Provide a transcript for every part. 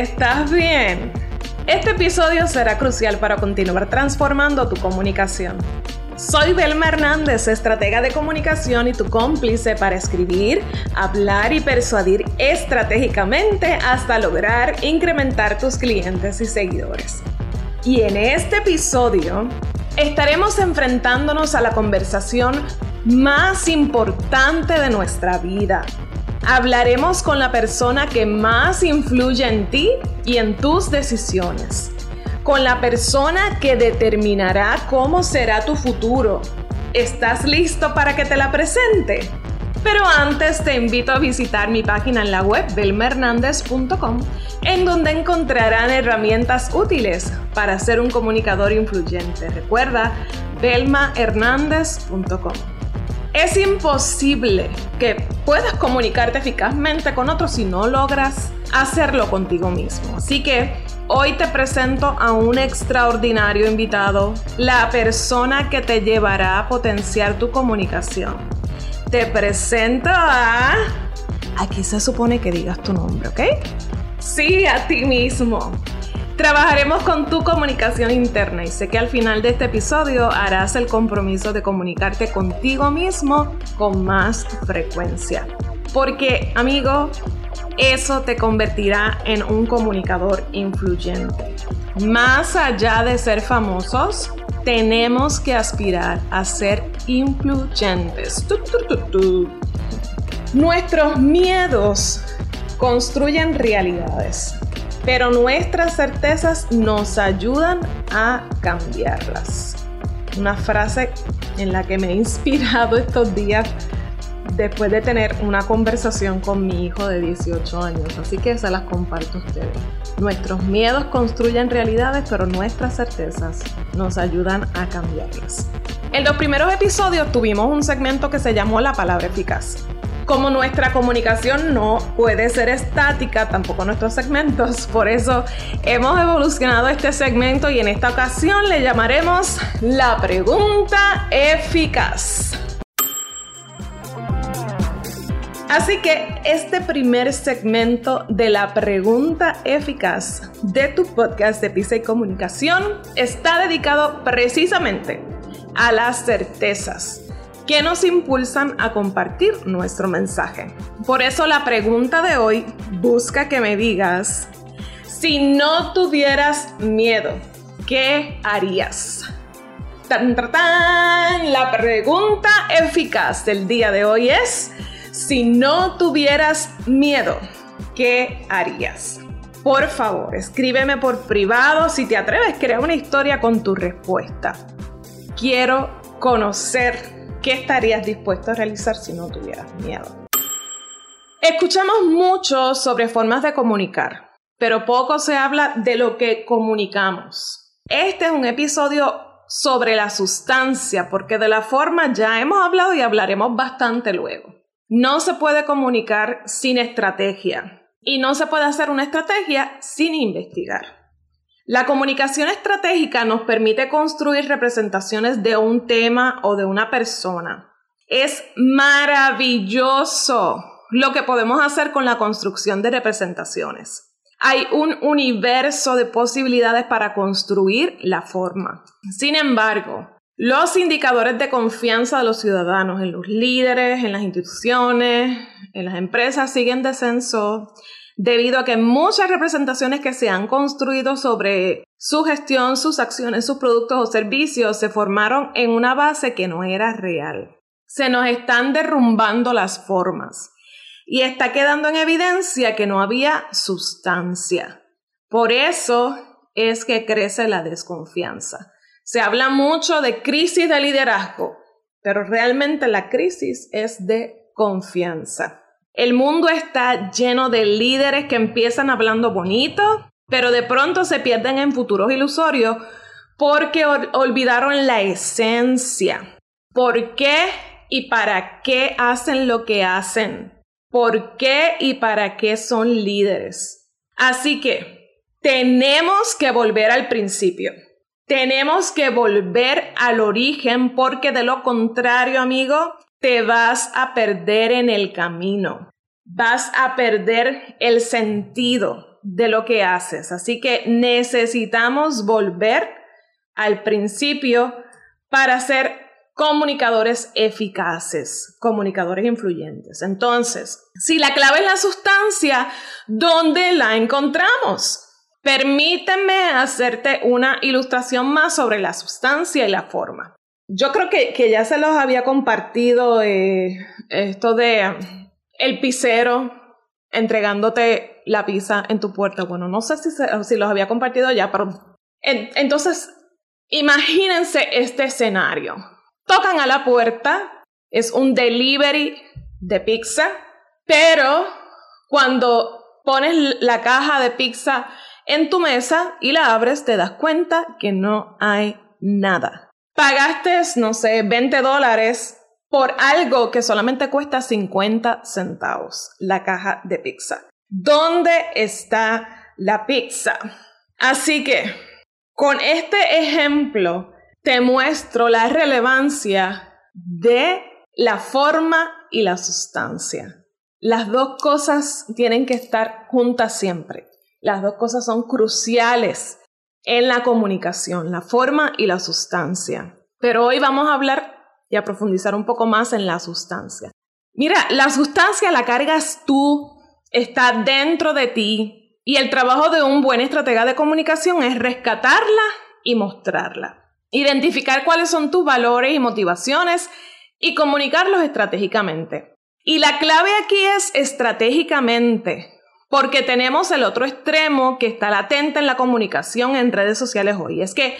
¿estás bien? Este episodio será crucial para continuar transformando tu comunicación. Soy Belma Hernández, estratega de comunicación y tu cómplice para escribir, hablar y persuadir estratégicamente hasta lograr incrementar tus clientes y seguidores. Y en este episodio estaremos enfrentándonos a la conversación más importante de nuestra vida. Hablaremos con la persona que más influye en ti y en tus decisiones. Con la persona que determinará cómo será tu futuro. ¿Estás listo para que te la presente? Pero antes te invito a visitar mi página en la web belmernandez.com, en donde encontrarán herramientas útiles para ser un comunicador influyente. Recuerda, belmahernandez.com. Es imposible que puedas comunicarte eficazmente con otros si no logras hacerlo contigo mismo. Así que hoy te presento a un extraordinario invitado, la persona que te llevará a potenciar tu comunicación. Te presento a... Aquí se supone que digas tu nombre, ¿ok? Sí, a ti mismo. Trabajaremos con tu comunicación interna y sé que al final de este episodio harás el compromiso de comunicarte contigo mismo con más frecuencia. Porque, amigo, eso te convertirá en un comunicador influyente. Más allá de ser famosos, tenemos que aspirar a ser influyentes. Nuestros miedos construyen realidades pero nuestras certezas nos ayudan a cambiarlas. Una frase en la que me he inspirado estos días después de tener una conversación con mi hijo de 18 años, así que se las comparto a ustedes. Nuestros miedos construyen realidades, pero nuestras certezas nos ayudan a cambiarlas. En los primeros episodios tuvimos un segmento que se llamó La palabra eficaz como nuestra comunicación no puede ser estática, tampoco nuestros segmentos, por eso hemos evolucionado este segmento y en esta ocasión le llamaremos la pregunta eficaz. Así que este primer segmento de la pregunta eficaz de tu podcast de Pisa y Comunicación está dedicado precisamente a las certezas que nos impulsan a compartir nuestro mensaje. Por eso la pregunta de hoy busca que me digas, si no tuvieras miedo, ¿qué harías? Tan, La pregunta eficaz del día de hoy es, si no tuvieras miedo, ¿qué harías? Por favor, escríbeme por privado si te atreves, crea una historia con tu respuesta. Quiero conocer ¿Qué estarías dispuesto a realizar si no tuvieras miedo? Escuchamos mucho sobre formas de comunicar, pero poco se habla de lo que comunicamos. Este es un episodio sobre la sustancia, porque de la forma ya hemos hablado y hablaremos bastante luego. No se puede comunicar sin estrategia y no se puede hacer una estrategia sin investigar. La comunicación estratégica nos permite construir representaciones de un tema o de una persona. Es maravilloso lo que podemos hacer con la construcción de representaciones. Hay un universo de posibilidades para construir la forma. Sin embargo, los indicadores de confianza de los ciudadanos en los líderes, en las instituciones, en las empresas siguen descenso debido a que muchas representaciones que se han construido sobre su gestión, sus acciones, sus productos o servicios se formaron en una base que no era real. Se nos están derrumbando las formas y está quedando en evidencia que no había sustancia. Por eso es que crece la desconfianza. Se habla mucho de crisis de liderazgo, pero realmente la crisis es de confianza. El mundo está lleno de líderes que empiezan hablando bonito, pero de pronto se pierden en futuros ilusorios porque olvidaron la esencia. ¿Por qué y para qué hacen lo que hacen? ¿Por qué y para qué son líderes? Así que tenemos que volver al principio. Tenemos que volver al origen porque de lo contrario, amigo, te vas a perder en el camino, vas a perder el sentido. de lo que haces. Así que necesitamos volver al principio para ser comunicadores eficaces, comunicadores influyentes. Entonces, si la clave es la sustancia, ¿dónde la encontramos? Permíteme hacerte una ilustración más sobre la sustancia y la forma. Yo creo que, ya se los había compartido eh, esto de el pisero entregándote la pizza en tu puerta. Bueno, no sé si, si los había compartido ya, pero entonces imagínense este escenario. Tocan a la puerta, es un delivery de pizza, pero cuando pones la caja de pizza en tu mesa y la abres, te das cuenta que no hay nada pagaste, no sé, 20 dólares por algo que solamente cuesta 50 centavos, la caja de pizza. ¿Dónde está la pizza? Así que, con este ejemplo, te muestro la relevancia de la forma y la sustancia. Las dos cosas tienen que estar juntas siempre. Las dos cosas son cruciales en la comunicación, la forma y la sustancia. Pero hoy vamos a hablar y a profundizar un poco más en la sustancia. Mira, la sustancia la cargas tú, está dentro de ti y el trabajo de un buen estratega de comunicación es rescatarla y mostrarla. Identificar cuáles son tus valores y motivaciones y comunicarlos estratégicamente. Y la clave aquí es estratégicamente. Porque tenemos el otro extremo que está latente en la comunicación en redes sociales hoy. Es que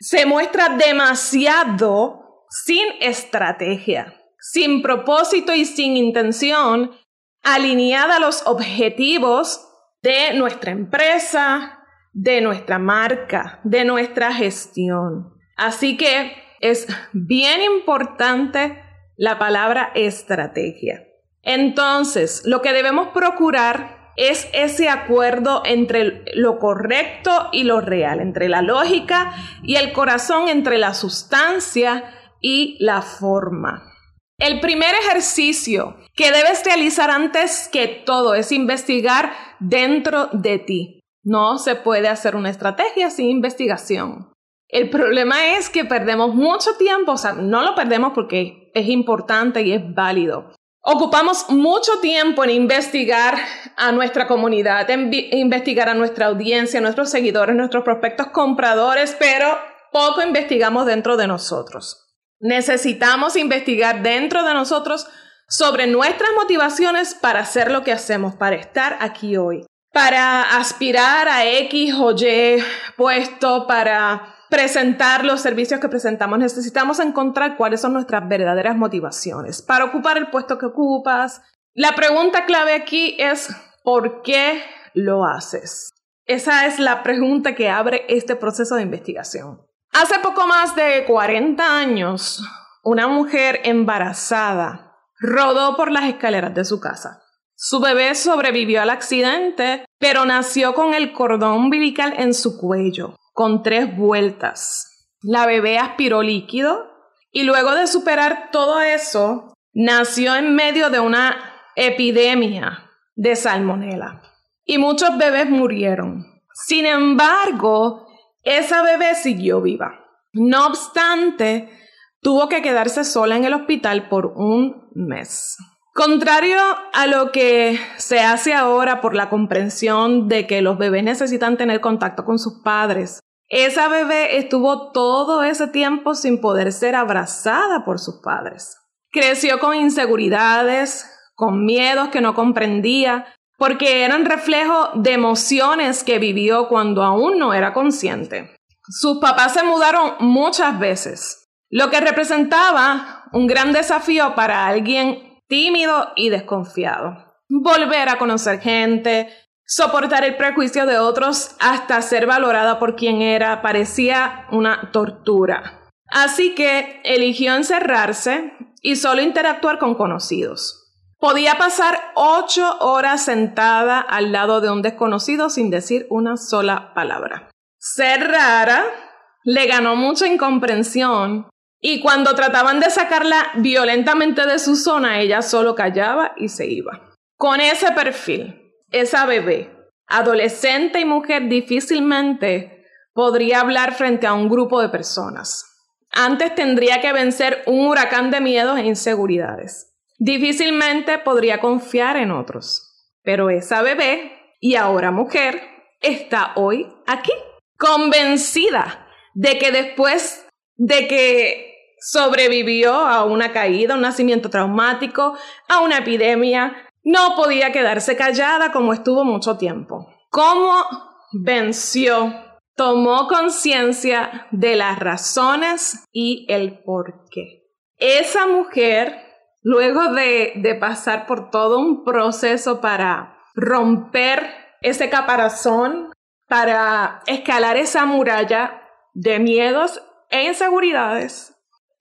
se muestra demasiado sin estrategia, sin propósito y sin intención, alineada a los objetivos de nuestra empresa, de nuestra marca, de nuestra gestión. Así que es bien importante la palabra estrategia. Entonces, lo que debemos procurar es ese acuerdo entre lo correcto y lo real, entre la lógica y el corazón, entre la sustancia y la forma. El primer ejercicio que debes realizar antes que todo es investigar dentro de ti. No se puede hacer una estrategia sin investigación. El problema es que perdemos mucho tiempo, o sea, no lo perdemos porque es importante y es válido, Ocupamos mucho tiempo en investigar a nuestra comunidad, en investigar a nuestra audiencia, a nuestros seguidores, nuestros prospectos compradores, pero poco investigamos dentro de nosotros. Necesitamos investigar dentro de nosotros sobre nuestras motivaciones para hacer lo que hacemos, para estar aquí hoy, para aspirar a X o Y puesto, para presentar los servicios que presentamos, necesitamos encontrar cuáles son nuestras verdaderas motivaciones para ocupar el puesto que ocupas. La pregunta clave aquí es, ¿por qué lo haces? Esa es la pregunta que abre este proceso de investigación. Hace poco más de 40 años, una mujer embarazada rodó por las escaleras de su casa. Su bebé sobrevivió al accidente, pero nació con el cordón umbilical en su cuello con tres vueltas. La bebé aspiró líquido y luego de superar todo eso, nació en medio de una epidemia de salmonela y muchos bebés murieron. Sin embargo, esa bebé siguió viva. No obstante, tuvo que quedarse sola en el hospital por un mes. Contrario a lo que se hace ahora por la comprensión de que los bebés necesitan tener contacto con sus padres, esa bebé estuvo todo ese tiempo sin poder ser abrazada por sus padres. Creció con inseguridades, con miedos que no comprendía, porque eran reflejo de emociones que vivió cuando aún no era consciente. Sus papás se mudaron muchas veces, lo que representaba un gran desafío para alguien tímido y desconfiado. Volver a conocer gente, soportar el prejuicio de otros hasta ser valorada por quien era parecía una tortura. Así que eligió encerrarse y solo interactuar con conocidos. Podía pasar ocho horas sentada al lado de un desconocido sin decir una sola palabra. Ser rara le ganó mucha incomprensión y cuando trataban de sacarla violentamente de su zona, ella solo callaba y se iba. Con ese perfil, esa bebé adolescente y mujer difícilmente podría hablar frente a un grupo de personas. Antes tendría que vencer un huracán de miedos e inseguridades. Difícilmente podría confiar en otros. Pero esa bebé y ahora mujer está hoy aquí, convencida de que después de que sobrevivió a una caída, un nacimiento traumático, a una epidemia, no podía quedarse callada como estuvo mucho tiempo. ¿Cómo venció? Tomó conciencia de las razones y el por qué. Esa mujer, luego de, de pasar por todo un proceso para romper ese caparazón, para escalar esa muralla de miedos e inseguridades,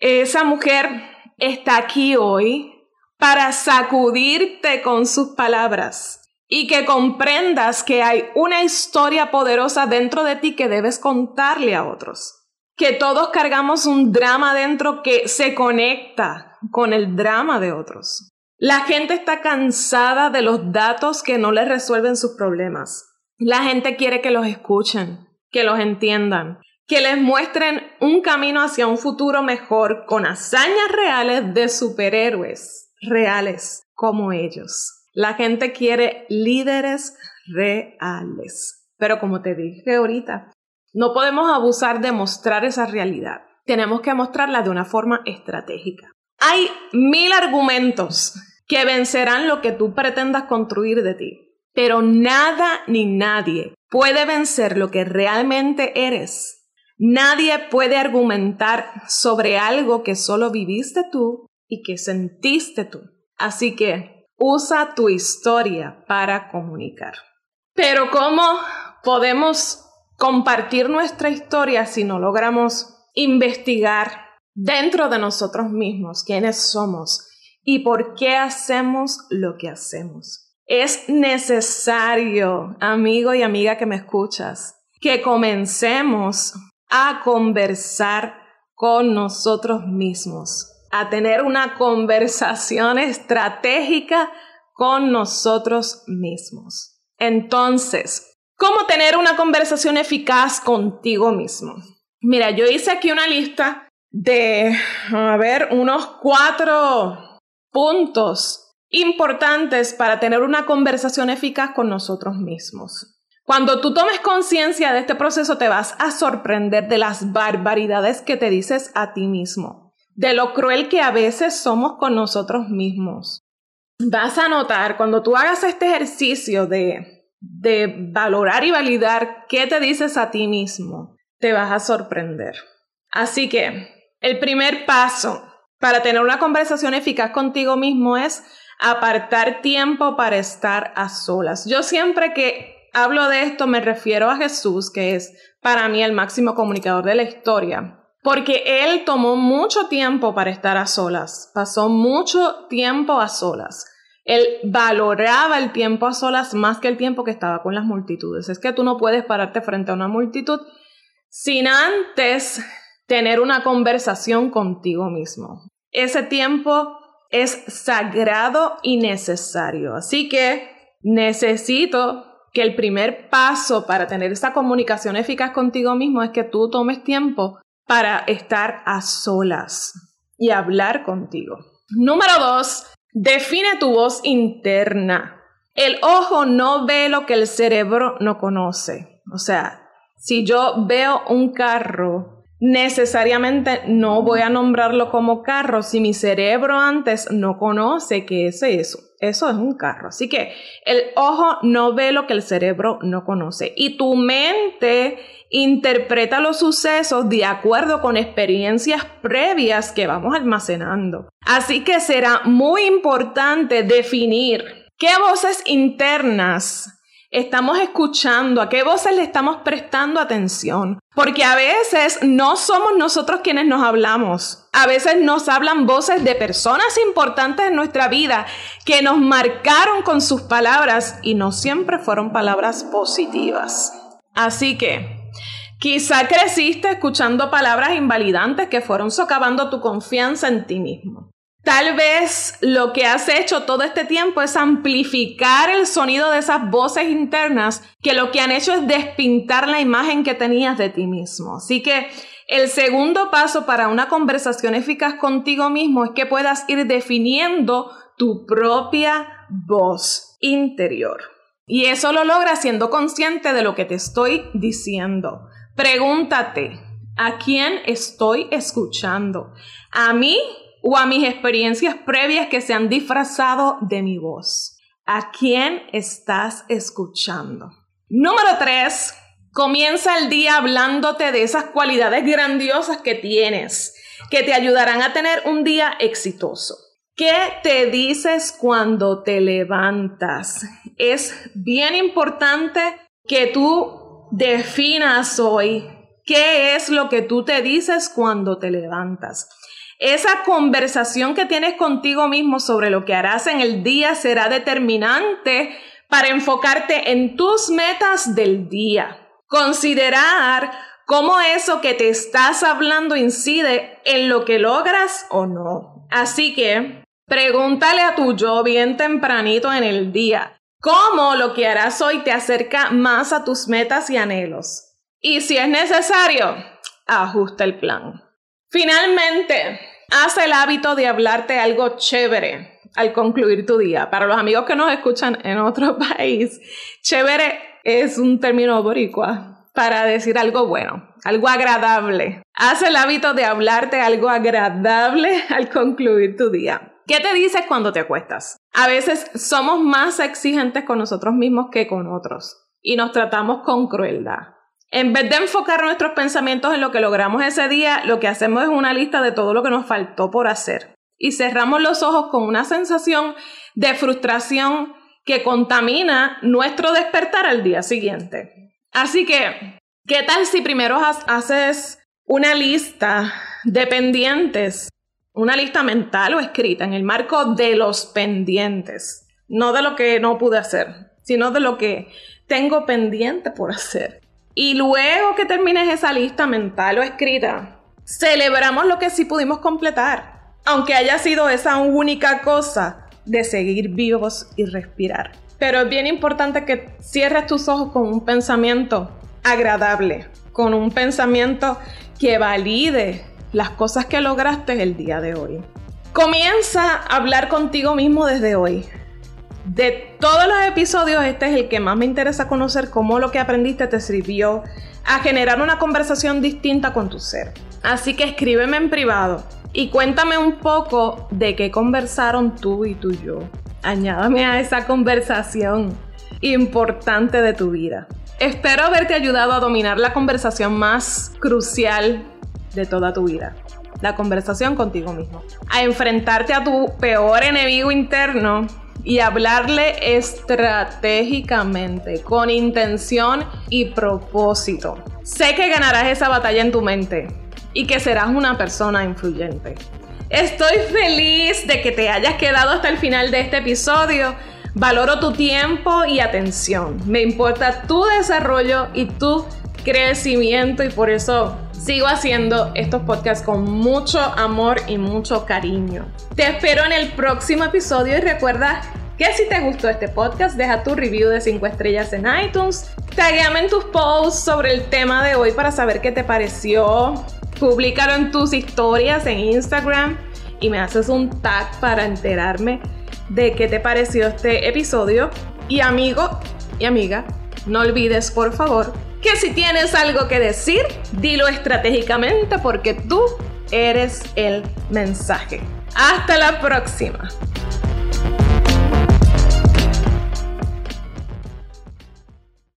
esa mujer está aquí hoy para sacudirte con sus palabras y que comprendas que hay una historia poderosa dentro de ti que debes contarle a otros. Que todos cargamos un drama dentro que se conecta con el drama de otros. La gente está cansada de los datos que no les resuelven sus problemas. La gente quiere que los escuchen, que los entiendan, que les muestren un camino hacia un futuro mejor con hazañas reales de superhéroes reales como ellos. La gente quiere líderes reales. Pero como te dije ahorita, no podemos abusar de mostrar esa realidad. Tenemos que mostrarla de una forma estratégica. Hay mil argumentos que vencerán lo que tú pretendas construir de ti, pero nada ni nadie puede vencer lo que realmente eres Nadie puede argumentar sobre algo que solo viviste tú y que sentiste tú. Así que usa tu historia para comunicar. Pero ¿cómo podemos compartir nuestra historia si no logramos investigar dentro de nosotros mismos quiénes somos y por qué hacemos lo que hacemos? Es necesario, amigo y amiga que me escuchas, que comencemos a conversar con nosotros mismos, a tener una conversación estratégica con nosotros mismos. Entonces, ¿cómo tener una conversación eficaz contigo mismo? Mira, yo hice aquí una lista de, a ver, unos cuatro puntos importantes para tener una conversación eficaz con nosotros mismos. Cuando tú tomes conciencia de este proceso, te vas a sorprender de las barbaridades que te dices a ti mismo, de lo cruel que a veces somos con nosotros mismos. Vas a notar cuando tú hagas este ejercicio de, de valorar y validar qué te dices a ti mismo, te vas a sorprender. Así que el primer paso para tener una conversación eficaz contigo mismo es apartar tiempo para estar a solas. Yo siempre que hablo de esto me refiero a Jesús, que es para mí el máximo comunicador de la historia. Porque él tomó mucho tiempo para estar a solas, pasó mucho tiempo a solas. Él valoraba el tiempo a solas más que el tiempo que estaba con las multitudes. Es que tú no puedes pararte frente a una multitud sin antes tener una conversación contigo mismo. Ese tiempo es sagrado y necesario. Así que necesito que el primer paso para tener esa comunicación eficaz contigo mismo es que tú tomes tiempo para estar a solas y hablar contigo. Número dos, define tu voz interna. El ojo no ve lo que el cerebro no conoce. O sea, si yo veo un carro, necesariamente no voy a nombrarlo como carro si mi cerebro antes no conoce que es eso. Eso es un carro. Así que el ojo no ve lo que el cerebro no conoce. Y tu mente interpreta los sucesos de acuerdo con experiencias previas que vamos almacenando. Así que será muy importante definir qué voces internas estamos escuchando, a qué voces le estamos prestando atención. Porque a veces no somos nosotros quienes nos hablamos. A veces nos hablan voces de personas importantes en nuestra vida que nos marcaron con sus palabras y no siempre fueron palabras positivas. Así que quizá creciste escuchando palabras invalidantes que fueron socavando tu confianza en ti mismo. Tal vez lo que has hecho todo este tiempo es amplificar el sonido de esas voces internas que lo que han hecho es despintar la imagen que tenías de ti mismo. Así que el segundo paso para una conversación eficaz contigo mismo es que puedas ir definiendo tu propia voz interior. Y eso lo logras siendo consciente de lo que te estoy diciendo. Pregúntate, ¿a quién estoy escuchando? ¿A mí o a mis experiencias previas que se han disfrazado de mi voz. ¿A quién estás escuchando? Número tres, comienza el día hablándote de esas cualidades grandiosas que tienes, que te ayudarán a tener un día exitoso. ¿Qué te dices cuando te levantas? Es bien importante que tú definas hoy qué es lo que tú te dices cuando te levantas. Esa conversación que tienes contigo mismo sobre lo que harás en el día será determinante para enfocarte en tus metas del día. Considerar cómo eso que te estás hablando incide en lo que logras o no. Así que pregúntale a tu yo bien tempranito en el día cómo lo que harás hoy te acerca más a tus metas y anhelos. Y si es necesario, ajusta el plan. Finalmente, haz el hábito de hablarte algo chévere al concluir tu día. Para los amigos que nos escuchan en otro país, chévere es un término boricua para decir algo bueno, algo agradable. Haz el hábito de hablarte algo agradable al concluir tu día. ¿Qué te dices cuando te acuestas? A veces somos más exigentes con nosotros mismos que con otros y nos tratamos con crueldad. En vez de enfocar nuestros pensamientos en lo que logramos ese día, lo que hacemos es una lista de todo lo que nos faltó por hacer. Y cerramos los ojos con una sensación de frustración que contamina nuestro despertar al día siguiente. Así que, ¿qué tal si primero haces una lista de pendientes? Una lista mental o escrita en el marco de los pendientes. No de lo que no pude hacer, sino de lo que tengo pendiente por hacer. Y luego que termines esa lista mental o escrita, celebramos lo que sí pudimos completar, aunque haya sido esa única cosa de seguir vivos y respirar. Pero es bien importante que cierres tus ojos con un pensamiento agradable, con un pensamiento que valide las cosas que lograste el día de hoy. Comienza a hablar contigo mismo desde hoy. De todos los episodios, este es el que más me interesa conocer cómo lo que aprendiste te sirvió a generar una conversación distinta con tu ser. Así que escríbeme en privado y cuéntame un poco de qué conversaron tú y tu yo. Añádame a esa conversación importante de tu vida. Espero haberte ayudado a dominar la conversación más crucial de toda tu vida. La conversación contigo mismo. A enfrentarte a tu peor enemigo interno y hablarle estratégicamente, con intención y propósito. Sé que ganarás esa batalla en tu mente y que serás una persona influyente. Estoy feliz de que te hayas quedado hasta el final de este episodio. Valoro tu tiempo y atención. Me importa tu desarrollo y tu crecimiento y por eso sigo haciendo estos podcasts con mucho amor y mucho cariño. Te espero en el próximo episodio y recuerda que si te gustó este podcast, deja tu review de 5 estrellas en iTunes. Tagueame en tus posts sobre el tema de hoy para saber qué te pareció. Públicalo en tus historias en Instagram y me haces un tag para enterarme de qué te pareció este episodio. Y amigo y amiga, no olvides por favor que si tienes algo que decir, dilo estratégicamente porque tú eres el mensaje. Hasta la próxima.